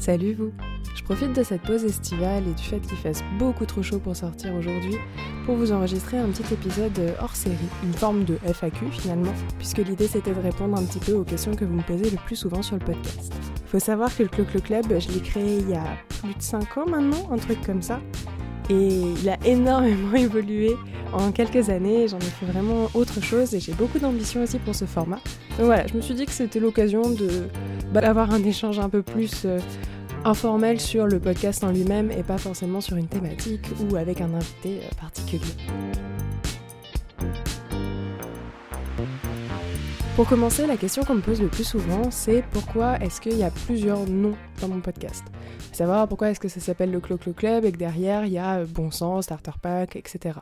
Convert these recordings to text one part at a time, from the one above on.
Salut vous Je profite de cette pause estivale et du fait qu'il fasse beaucoup trop chaud pour sortir aujourd'hui pour vous enregistrer un petit épisode hors série, une forme de FAQ finalement, puisque l'idée c'était de répondre un petit peu aux questions que vous me posez le plus souvent sur le podcast. Faut savoir que le Clo Club, je l'ai créé il y a plus de 5 ans maintenant, un truc comme ça, et il a énormément évolué en quelques années, j'en ai fait vraiment autre chose et j'ai beaucoup d'ambition aussi pour ce format. Voilà, je me suis dit que c'était l'occasion bah, d'avoir un échange un peu plus euh, informel sur le podcast en lui-même et pas forcément sur une thématique ou avec un invité euh, particulier. Pour commencer, la question qu'on me pose le plus souvent, c'est pourquoi est-ce qu'il y a plusieurs noms dans mon podcast? Savoir pourquoi est-ce que ça s'appelle le Clo Clo Club et que derrière il y a euh, Bon Sens, Starter Pack, etc.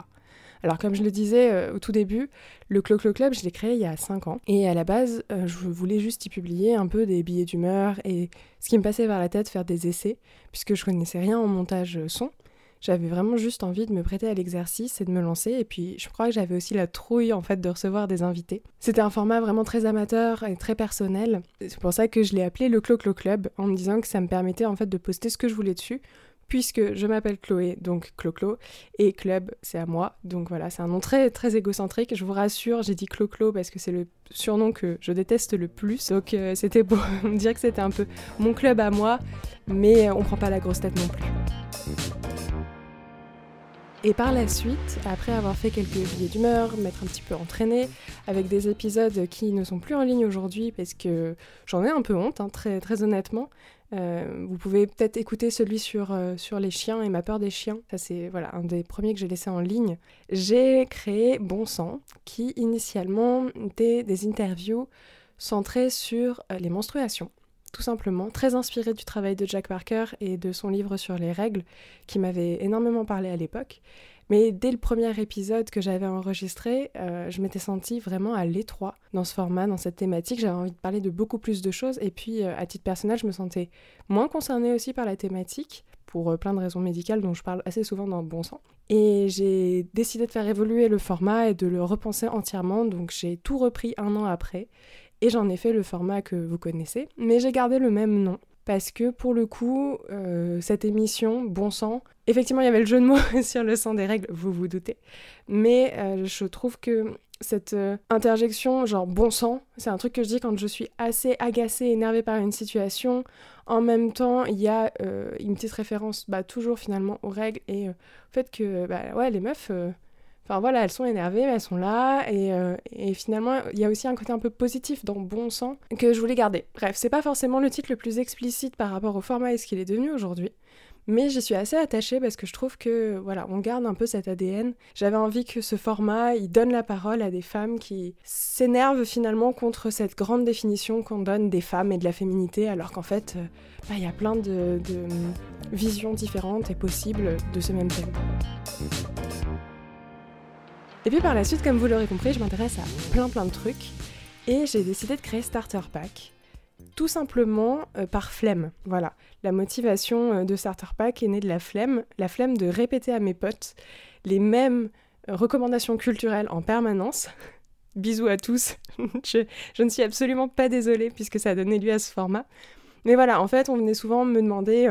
Alors comme je le disais euh, au tout début, le Clo Clo Club, je l'ai créé il y a 5 ans. Et à la base, euh, je voulais juste y publier un peu des billets d'humeur et ce qui me passait par la tête, faire des essais, puisque je connaissais rien en montage euh, son. J'avais vraiment juste envie de me prêter à l'exercice et de me lancer. Et puis, je crois que j'avais aussi la trouille en fait de recevoir des invités. C'était un format vraiment très amateur et très personnel. C'est pour ça que je l'ai appelé le Clo Clo Club en me disant que ça me permettait en fait de poster ce que je voulais dessus puisque je m'appelle Chloé, donc Clo-Clo, et Club, c'est à moi. Donc voilà, c'est un nom très, très égocentrique. Je vous rassure, j'ai dit Clo-Clo parce que c'est le surnom que je déteste le plus. Donc euh, c'était pour me dire que c'était un peu mon club à moi, mais on prend pas la grosse tête non plus. Et par la suite, après avoir fait quelques billets d'humeur, m'être un petit peu entraîné avec des épisodes qui ne sont plus en ligne aujourd'hui parce que j'en ai un peu honte, hein, très, très honnêtement, euh, vous pouvez peut-être écouter celui sur, euh, sur les chiens et ma peur des chiens. Ça, c'est voilà, un des premiers que j'ai laissé en ligne. J'ai créé Bon Sang, qui initialement était des interviews centrées sur euh, les menstruations. Tout simplement, très inspiré du travail de Jack Parker et de son livre sur les règles, qui m'avait énormément parlé à l'époque. Mais dès le premier épisode que j'avais enregistré, euh, je m'étais sentie vraiment à l'étroit dans ce format, dans cette thématique. J'avais envie de parler de beaucoup plus de choses. Et puis, euh, à titre personnel, je me sentais moins concernée aussi par la thématique, pour euh, plein de raisons médicales dont je parle assez souvent dans Bon Sang. Et j'ai décidé de faire évoluer le format et de le repenser entièrement. Donc, j'ai tout repris un an après. Et j'en ai fait le format que vous connaissez. Mais j'ai gardé le même nom parce que pour le coup, cette émission, Bon Sang, Effectivement, il y avait le jeu de mots sur le sang des règles, vous vous doutez. Mais euh, je trouve que cette euh, interjection, genre bon sang, c'est un truc que je dis quand je suis assez agacée, énervée par une situation. En même temps, il y a euh, une petite référence bah, toujours finalement aux règles et au fait que bah, ouais, les meufs, enfin voilà, elles sont énervées, mais elles sont là. Et, et finalement, il y a aussi un côté un peu positif dans bon sang que je voulais garder. Bref, c'est pas forcément le titre le plus explicite par rapport au format et ce qu'il est devenu aujourd'hui. Mais j'y suis assez attachée parce que je trouve que voilà, on garde un peu cet ADN. J'avais envie que ce format, il donne la parole à des femmes qui s'énervent finalement contre cette grande définition qu'on donne des femmes et de la féminité, alors qu'en fait, euh, bah, il y a plein de, de visions différentes et possibles de ce même thème. Et puis par la suite, comme vous l'aurez compris, je m'intéresse à plein plein de trucs et j'ai décidé de créer Starter Pack tout simplement euh, par flemme. Voilà, la motivation euh, de Starter Pack est née de la flemme, la flemme de répéter à mes potes les mêmes euh, recommandations culturelles en permanence. Bisous à tous, je, ne suis absolument pas désolée puisque ça a donné lieu à ce format. Mais voilà, en fait, on venait souvent me demander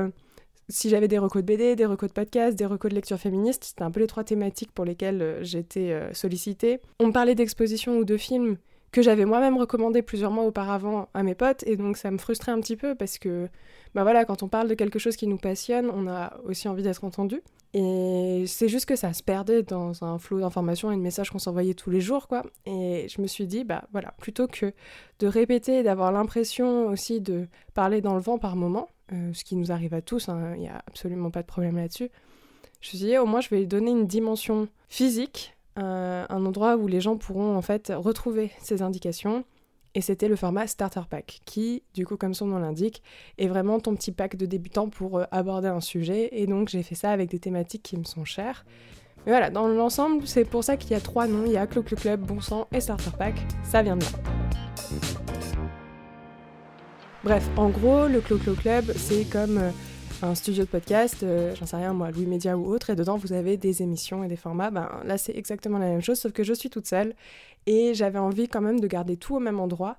si j'avais des recos de BD, des recos de podcast, des recos de lecture féministe. C'était un peu les trois thématiques pour lesquelles j'étais sollicitée. On me parlait d'expositions ou de films que j'avais moi-même recommandé plusieurs mois auparavant à mes potes et donc ça me frustrait un petit peu parce que bah voilà quand on parle de quelque chose qui nous passionne on a aussi envie d'être entendu et c'est juste que ça se perdait dans un flot d'informations et de messages qu'on s'envoyait tous les jours quoi et je me suis dit bah voilà plutôt que de répéter et d'avoir l'impression aussi de parler dans le vent par moment euh, ce qui nous arrive à tous hein, il n'y a absolument pas de problème là-dessus je me suis dit au moins je vais donner une dimension physique un, endroit où les gens pourront en fait retrouver ces indications. Et c'était le format Starter Pack, qui, du coup, comme son nom l'indique, est vraiment ton petit pack de débutants pour euh, aborder un sujet. Et donc, j'ai fait ça avec des thématiques qui me sont chères. Mais voilà, dans l'ensemble, c'est pour ça qu'il y a trois noms. Il y a Clo Club, Bon Sang et Starter Pack. Ça vient de là. Bref, en gros, le Clo Club, c'est comme euh, un studio de podcast, euh, j'en sais rien moi, Louis Média ou autre, et dedans vous avez des émissions et des formats. Ben, là c'est exactement la même chose, sauf que je suis toute seule et j'avais envie quand même de garder tout au même endroit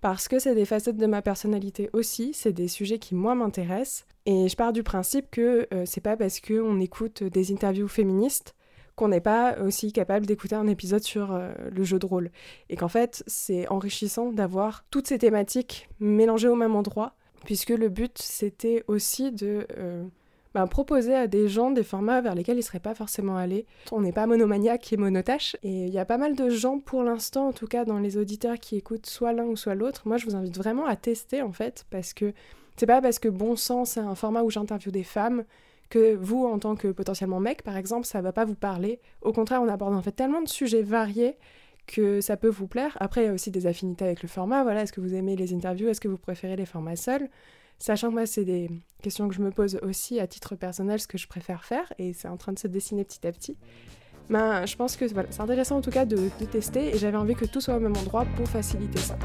parce que c'est des facettes de ma personnalité aussi, c'est des sujets qui moi m'intéressent et je pars du principe que euh, c'est pas parce qu'on écoute des interviews féministes qu'on n'est pas aussi capable d'écouter un épisode sur euh, le jeu de rôle. Et qu'en fait, c'est enrichissant d'avoir toutes ces thématiques mélangées au même endroit, puisque le but, c'était aussi de euh, bah, proposer à des gens des formats vers lesquels ils ne seraient pas forcément allés. On n'est pas monomaniaque et monotache, et il y a pas mal de gens, pour l'instant, en tout cas dans les auditeurs qui écoutent soit l'un ou soit l'autre. Moi, je vous invite vraiment à tester, en fait, parce que c'est pas parce que Bon Sens, c'est un format où j'interviewe des femmes que vous, en tant que potentiellement mec, par exemple, ça va pas vous parler. Au contraire, on aborde en fait tellement de sujets variés que ça peut vous plaire. Après, il y a aussi des affinités avec le format. Voilà, est-ce que vous aimez les interviews? Est-ce que vous préférez les formats seuls? Sachant que moi, c'est des questions que je me pose aussi à titre personnel, ce que je préfère faire, et c'est en train de se dessiner petit à petit. Ben, je pense que voilà, c'est intéressant en tout cas de, de tester, et j'avais envie que tout soit au même endroit pour faciliter ça.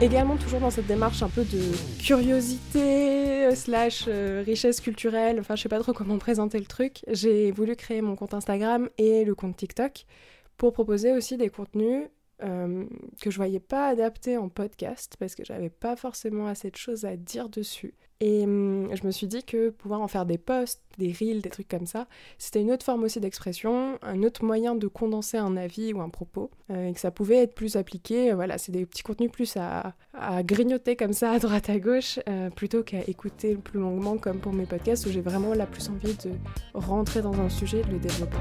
Également toujours dans cette démarche un peu de curiosité euh, slash euh, richesse culturelle, enfin je sais pas trop comment présenter le truc, j'ai voulu créer mon compte Instagram et le compte TikTok pour proposer aussi des contenus euh, que je voyais pas adaptés en podcast parce que j'avais pas forcément assez de choses à dire dessus. Et hum, je me suis dit que pouvoir en faire des posts, des reels, des trucs comme ça, c'était une autre forme aussi d'expression, un autre moyen de condenser un avis ou un propos, euh, et que ça pouvait être plus appliqué. voilà, c'est des petits contenus plus à, grignoter comme ça à droite à gauche, euh, plutôt qu'à écouter plus longuement comme pour mes podcasts où j'ai vraiment la plus envie de rentrer dans un sujet et de le développer.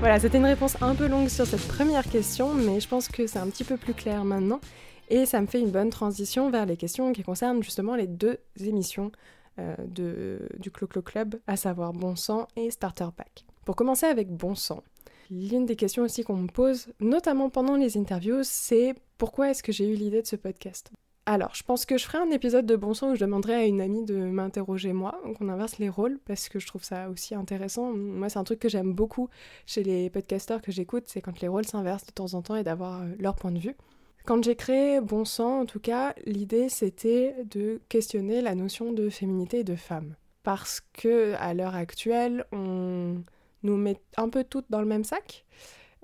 Voilà, c'était une réponse un peu longue sur cette première question, mais je pense que c'est un petit peu plus clair maintenant. Et ça me fait une bonne transition vers les questions qui concernent justement les deux émissions euh, de, du Clo-Clo Club, à savoir Bon Sang et Starter Pack. Pour commencer avec Bon Sang, l'une des questions aussi qu'on me pose, notamment pendant les interviews, c'est pourquoi est-ce que j'ai eu l'idée de ce podcast? Alors, je pense que je ferai un épisode de Bon Sang où je demanderai à une amie de m'interroger moi, donc on inverse les rôles parce que je trouve ça aussi intéressant. Moi, c'est un truc que j'aime beaucoup chez les podcasteurs que j'écoute, c'est quand les rôles s'inversent de temps en temps et d'avoir euh, leur point de vue. Quand j'ai créé Bon Sang, en tout cas, l'idée c'était de questionner la notion de féminité et de femme. Parce que à l'heure actuelle, on nous met un peu toutes dans le même sac.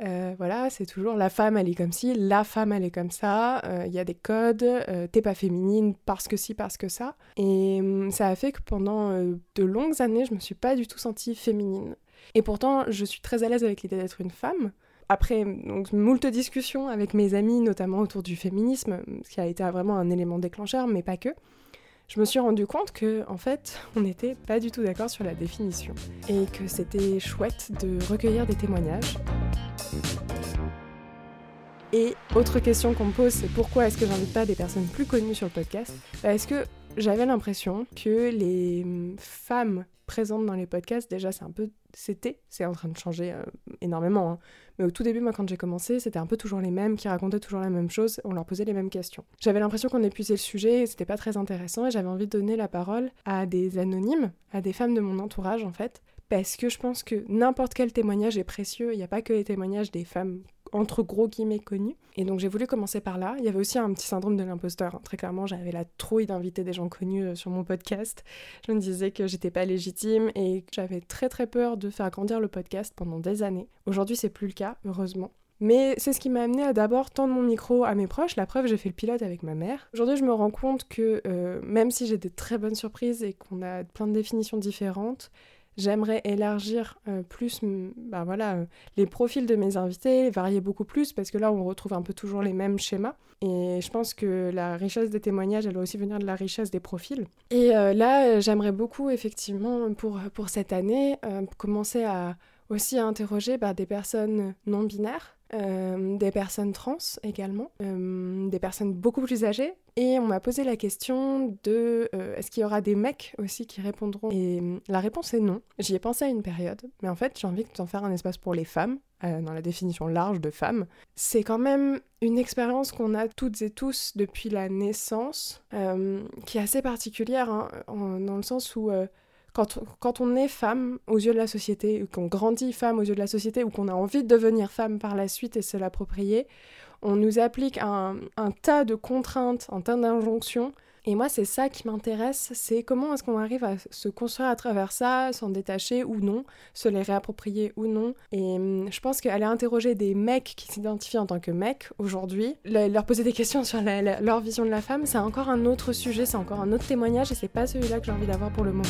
Euh, voilà, c'est toujours la femme elle est comme ci, la femme elle est comme ça, il euh, y a des codes, euh, t'es pas féminine parce que ci, parce que ça. Et hum, ça a fait que pendant de longues années, je me suis pas du tout sentie féminine. Et pourtant, je suis très à l'aise avec l'idée d'être une femme, après donc, moult discussions avec mes amis, notamment autour du féminisme, ce qui a été vraiment un élément déclencheur, mais pas que, je me suis rendu compte que, en fait, on n'était pas du tout d'accord sur la définition et que c'était chouette de recueillir des témoignages. Et autre question qu'on me pose, c'est pourquoi est-ce que j'invite pas des personnes plus connues sur le podcast? Parce que j'avais l'impression que les femmes présentes dans les podcasts, déjà c'est un peu... C'était, c'est en train de changer euh, énormément, hein. mais au tout début, moi quand j'ai commencé, c'était un peu toujours les mêmes, qui racontaient toujours la même chose, on leur posait les mêmes questions. J'avais l'impression qu'on épuisait le sujet, et c'était pas très intéressant, et j'avais envie de donner la parole à des anonymes, à des femmes de mon entourage en fait, parce que je pense que n'importe quel témoignage est précieux, il n'y a pas que les témoignages des femmes entre gros guillemets connus. Et donc j'ai voulu commencer par là. Il y avait aussi un petit syndrome de l'imposteur. Hein. Très clairement, j'avais la trouille d'inviter des gens connus euh, sur mon podcast. Je me disais que j'étais pas légitime et que j'avais très très peur de faire grandir le podcast pendant des années. Aujourd'hui, c'est plus le cas, heureusement. Mais c'est ce qui m'a amené à d'abord tendre mon micro à mes proches. La preuve, j'ai fait le pilote avec ma mère. Aujourd'hui, je me rends compte que euh, même si j'ai des très bonnes surprises et qu'on a plein de définitions différentes, J'aimerais élargir euh, plus bah voilà, euh, les profils de mes invités, varier beaucoup plus, parce que là, on retrouve un peu toujours les mêmes schémas. Et je pense que la richesse des témoignages, elle doit aussi venir de la richesse des profils. Et euh, là, j'aimerais beaucoup, effectivement, pour, pour cette année, commencer à aussi à interroger bah, des personnes non binaires, euh, des personnes trans également, euh, des personnes beaucoup plus âgées. Et on m'a posé la question de euh, est-ce qu'il y aura des mecs aussi qui répondront? Et la réponse est non. J'y ai pensé à une période, mais en fait j'ai envie d'en faire un espace pour les femmes, dans la définition large de femme. C'est quand même une expérience qu'on a toutes et tous depuis la naissance, qui est assez particulière, hein, dans le sens où quand, on est femme aux yeux de la société, qu'on grandit femme aux yeux de la société, ou qu'on a envie de devenir femme par la suite et se l'approprier, on nous applique un, tas de contraintes, un tas d'injonctions Et moi, c'est ça qui m'intéresse, c'est comment est-ce qu'on arrive à se construire à travers ça, s'en détacher ou non, se les réapproprier ou non. Et hum, je pense qu'aller interroger des mecs qui s'identifient en tant que mecs aujourd'hui, leur poser des questions sur leur vision de la femme, c'est encore un autre sujet, c'est encore un autre témoignage et c'est pas celui-là que j'ai envie d'avoir pour le moment.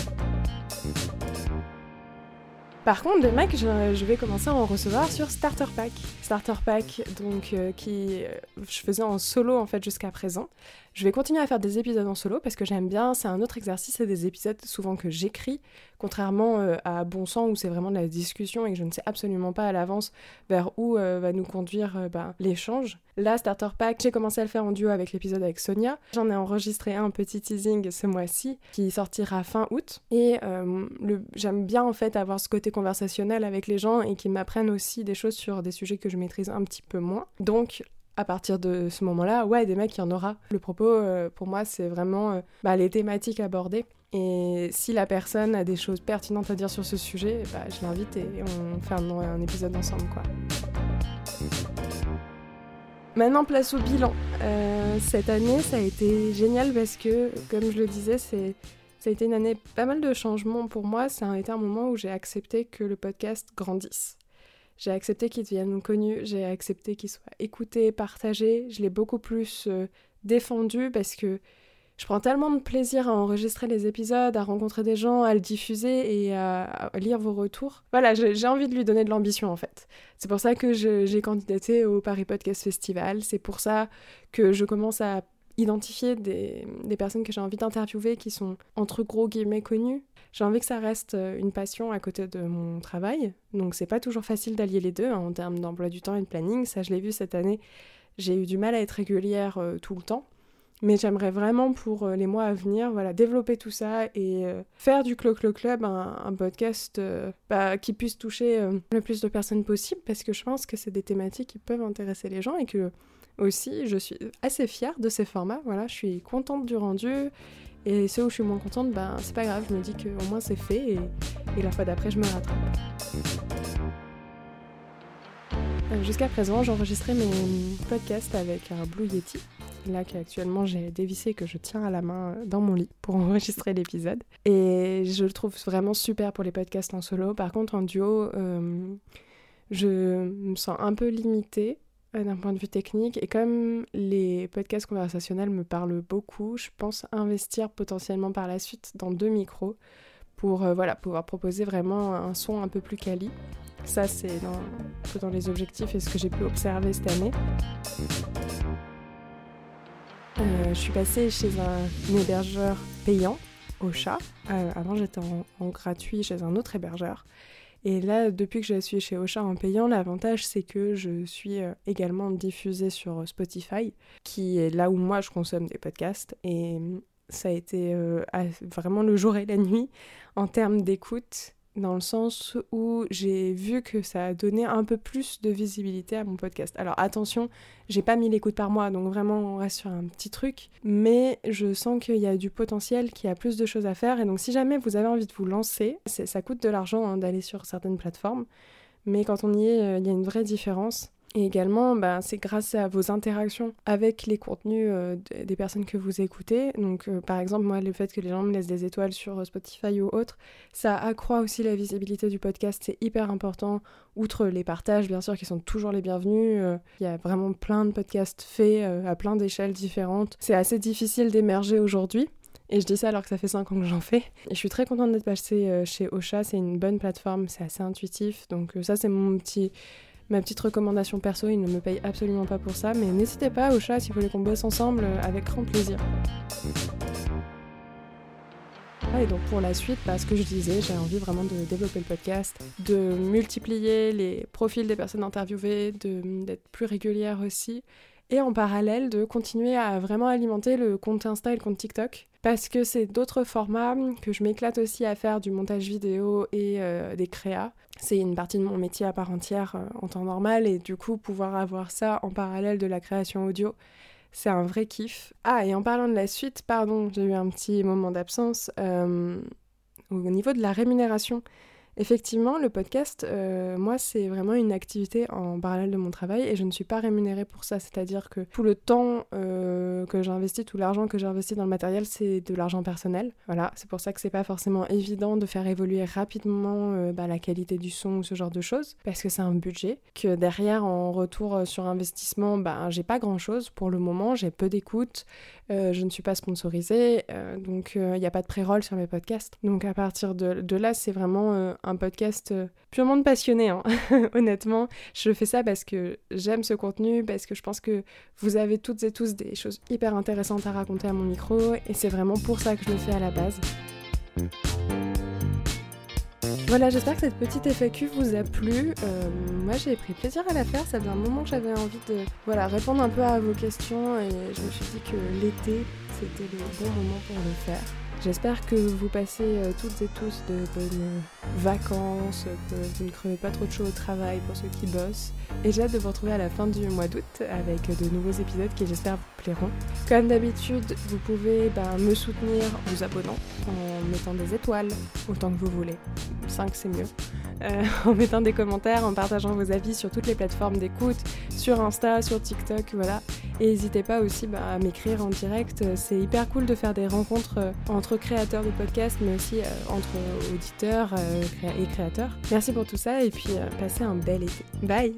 Par contre, des mecs, je, vais commencer à en recevoir sur Starter Pack. Starter Pack, donc, euh, qui euh, je faisais en solo en fait jusqu'à présent. Je vais continuer à faire des épisodes en solo parce que j'aime bien, c'est un autre exercice, c'est des épisodes souvent que j'écris, contrairement euh, à Bon Sang où c'est vraiment de la discussion et que je ne sais absolument pas à l'avance vers où euh, va nous conduire euh, bah, l'échange. Là, Starter Pack, j'ai commencé à le faire en duo avec l'épisode avec Sonia. J'en ai enregistré un petit teasing ce mois-ci qui sortira fin août. Et j'aime bien en fait avoir ce côté conversationnel avec les gens et qui m'apprennent aussi des choses sur des sujets que je maîtrise un petit peu moins. Donc à partir de ce moment-là, ouais, des mecs, il y en aura. Le propos, euh, pour moi, c'est vraiment euh, bah, les thématiques abordées. Et si la personne a des choses pertinentes à dire sur ce sujet, bah, je l'invite et on fait un, épisode ensemble, quoi. Maintenant, place au bilan. Euh, cette année, ça a été génial parce que, comme je le disais, ça a été une année pas mal de changements pour moi. Ça a été un moment où j'ai accepté que le podcast grandisse. J'ai accepté qu'il devienne connu, j'ai accepté qu'il soit écouté, partagé. Je l'ai beaucoup plus euh, défendu parce que je prends tellement de plaisir à enregistrer les épisodes, à rencontrer des gens, à le diffuser et à, lire vos retours. Voilà, j'ai envie de lui donner de l'ambition en fait. C'est pour ça que j'ai candidaté au Paris Podcast Festival. C'est pour ça que je commence à identifier des, personnes que j'ai envie d'interviewer qui sont entre gros guillemets connues j'ai envie que ça reste euh, une passion à côté de mon travail. Donc c'est pas toujours facile d'allier les deux hein, en termes d'emploi du temps et de planning. Ça, je l'ai vu cette année. J'ai eu du mal à être régulière euh, tout le temps. Mais j'aimerais vraiment pour euh, les mois à venir, voilà, développer tout ça et faire du Clo Clo Club un, podcast bah, qui puisse toucher le plus de personnes possible parce que je pense que c'est des thématiques qui peuvent intéresser les gens et que aussi je suis assez fière de ces formats. Voilà, je suis contente du rendu et ceux où je suis moins contente, ben c'est pas grave, je me dis qu'au moins c'est fait et, la fois d'après je me rattrape. Euh, jusqu'à présent, j'enregistrais mes podcasts avec un Blue Yeti. Là qu'actuellement j'ai dévissé que je tiens à la main dans mon lit pour enregistrer l'épisode. Et je le trouve vraiment super pour les podcasts en solo. Par contre en duo, euh, je me sens un peu limitée d'un point de vue technique. Et comme les podcasts conversationnels me parlent beaucoup, je pense investir potentiellement par la suite dans deux micros pour euh, voilà, pouvoir proposer vraiment un son un peu plus quali. Ça, c'est dans, dans les objectifs et ce que j'ai pu observer cette année. Euh, je suis passée chez un, hébergeur payant, au chat. Euh, avant, j'étais en, gratuit chez un autre hébergeur. Et là, depuis que je suis chez Ocha en payant, l'avantage c'est que je suis euh, également diffusée sur euh, Spotify, qui est là où moi je consomme des podcasts. Et mm, ça a été euh, vraiment le jour et la nuit en termes d'écoute dans le sens où j'ai vu que ça a donné un peu plus de visibilité à mon podcast. Alors attention, j'ai pas mis l'écoute par mois, donc vraiment on reste sur un petit truc, mais je sens qu'il y a du potentiel, qu'il y a plus de choses à faire, et donc si jamais vous avez envie de vous lancer, ça coûte de l'argent hein, d'aller sur certaines plateformes, mais quand on y est, euh, il y a une vraie différence. Et également, bah, c'est grâce à vos interactions avec les contenus euh, des personnes que vous écoutez. Donc, euh, par exemple, moi, le fait que les gens me laissent des étoiles sur euh, Spotify ou autre, ça accroît aussi la visibilité du podcast. C'est hyper important. Outre les partages, bien sûr, qui sont toujours les bienvenus. Il y a vraiment plein de podcasts faits à plein d'échelles différentes. C'est assez difficile d'émerger aujourd'hui. Et je dis ça alors que ça fait 5 ans que j'en fais. Et je suis très contente d'être passée chez Ocha. C'est une bonne plateforme, c'est assez intuitif. Donc ça, c'est mon petit Ma petite recommandation perso, il ne me paye absolument pas pour ça, mais n'hésitez pas au chat si vous voulez qu'on bosse ensemble, euh, avec grand plaisir. Ah, et donc pour la suite, parce bah, que je disais, j'ai envie vraiment de développer le podcast, de multiplier les profils des personnes interviewées, d'être plus régulière aussi, et en parallèle de continuer à vraiment alimenter le compte Insta et le compte TikTok parce que c'est d'autres formats que je m'éclate aussi à faire du montage vidéo et euh, des créas. C'est une partie de mon métier à part entière euh, en temps normal et du coup pouvoir avoir ça en parallèle de la création audio, c'est un vrai kiff. Ah et en parlant de la suite, pardon, j'ai eu un petit moment d'absence. Euh, au niveau de la rémunération, Effectivement, le podcast, euh, moi, c'est vraiment une activité en parallèle de mon travail et je ne suis pas rémunérée pour ça. C'est-à-dire que tout le temps euh, que j'investis, tout l'argent que j'investis dans le matériel, c'est de l'argent personnel. Voilà, c'est pour ça que c'est pas forcément évident de faire évoluer rapidement euh, bah, la qualité du son ou ce genre de choses, parce que c'est un budget. Que derrière, en retour sur investissement, bah, j'ai pas grand chose pour le moment, j'ai peu d'écoute, je ne suis pas sponsorisée, donc il n'y a pas de pré-roll sur mes podcasts. Donc à partir de, là, c'est vraiment un podcast purement de passionné, hein. honnêtement. Je fais ça parce que j'aime ce contenu, parce que je pense que vous avez toutes et tous des choses hyper intéressantes à raconter à mon micro, et c'est vraiment pour ça que je le fais à la base. Voilà, j'espère que cette petite FAQ vous a plu. Euh, moi, j'ai pris plaisir à la faire. Ça fait un moment que j'avais envie de voilà, répondre un peu à vos questions et je me suis dit que l'été, c'était le bon moment pour le faire. J'espère que vous passez euh, toutes et tous de bonnes vacances, que vous ne crevez pas trop de chaud au travail pour ceux qui bossent. Et j'ai hâte de vous retrouver à la fin du mois d'août avec de nouveaux épisodes qui j'espère vous plairont. Comme d'habitude, vous pouvez ben, me soutenir en vous abonnant, en mettant des étoiles, autant que vous voulez. 5 c'est mieux. Euh, en mettant des commentaires, en partageant vos avis sur toutes les plateformes d'écoute, sur Insta, sur TikTok, voilà. Et n'hésitez pas aussi bah, à m'écrire en direct. C'est hyper cool de faire des rencontres euh, entre créateurs de podcasts, mais aussi euh, entre auditeurs et créateurs. Merci pour tout ça et puis passez un bel été. Bye